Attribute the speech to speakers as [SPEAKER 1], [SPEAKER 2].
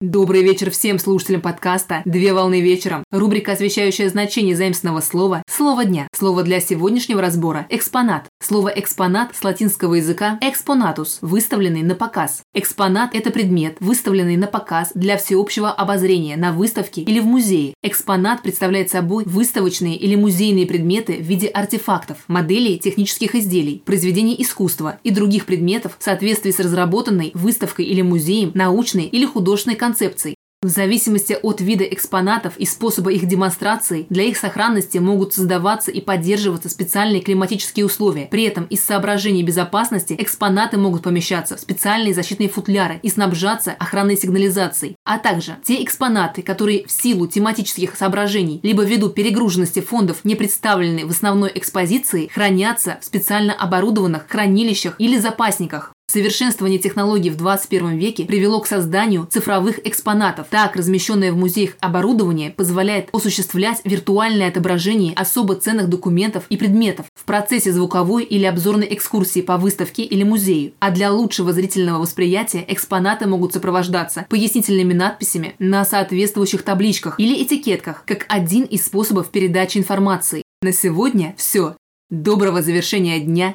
[SPEAKER 1] Добрый вечер всем слушателям подкаста «Две волны вечером». Рубрика, освещающая значение заимственного слова «Слово дня». Слово для сегодняшнего разбора – экспонат. Слово «экспонат» с латинского языка «экспонатус» – выставленный на показ. Экспонат – это предмет, выставленный на показ для всеобщего обозрения на выставке или в музее. Экспонат представляет собой выставочные или музейные предметы в виде артефактов, моделей технических изделий, произведений искусства и других предметов в соответствии с разработанной выставкой или музеем научной или художественной концепций. В зависимости от вида экспонатов и способа их демонстрации, для их сохранности могут создаваться и поддерживаться специальные климатические условия. При этом из соображений безопасности экспонаты могут помещаться в специальные защитные футляры и снабжаться охранной сигнализацией. А также те экспонаты, которые в силу тематических соображений либо ввиду перегруженности фондов не представлены в основной экспозиции, хранятся в специально оборудованных хранилищах или запасниках. Совершенствование технологий в 21 веке привело к созданию цифровых экспонатов. Так, размещенное в музеях оборудование позволяет осуществлять виртуальное отображение особо ценных документов и предметов в процессе звуковой или обзорной экскурсии по выставке или музею. А для лучшего зрительного восприятия экспонаты могут сопровождаться пояснительными надписями на соответствующих табличках или этикетках, как один из способов передачи информации. На сегодня все. Доброго завершения дня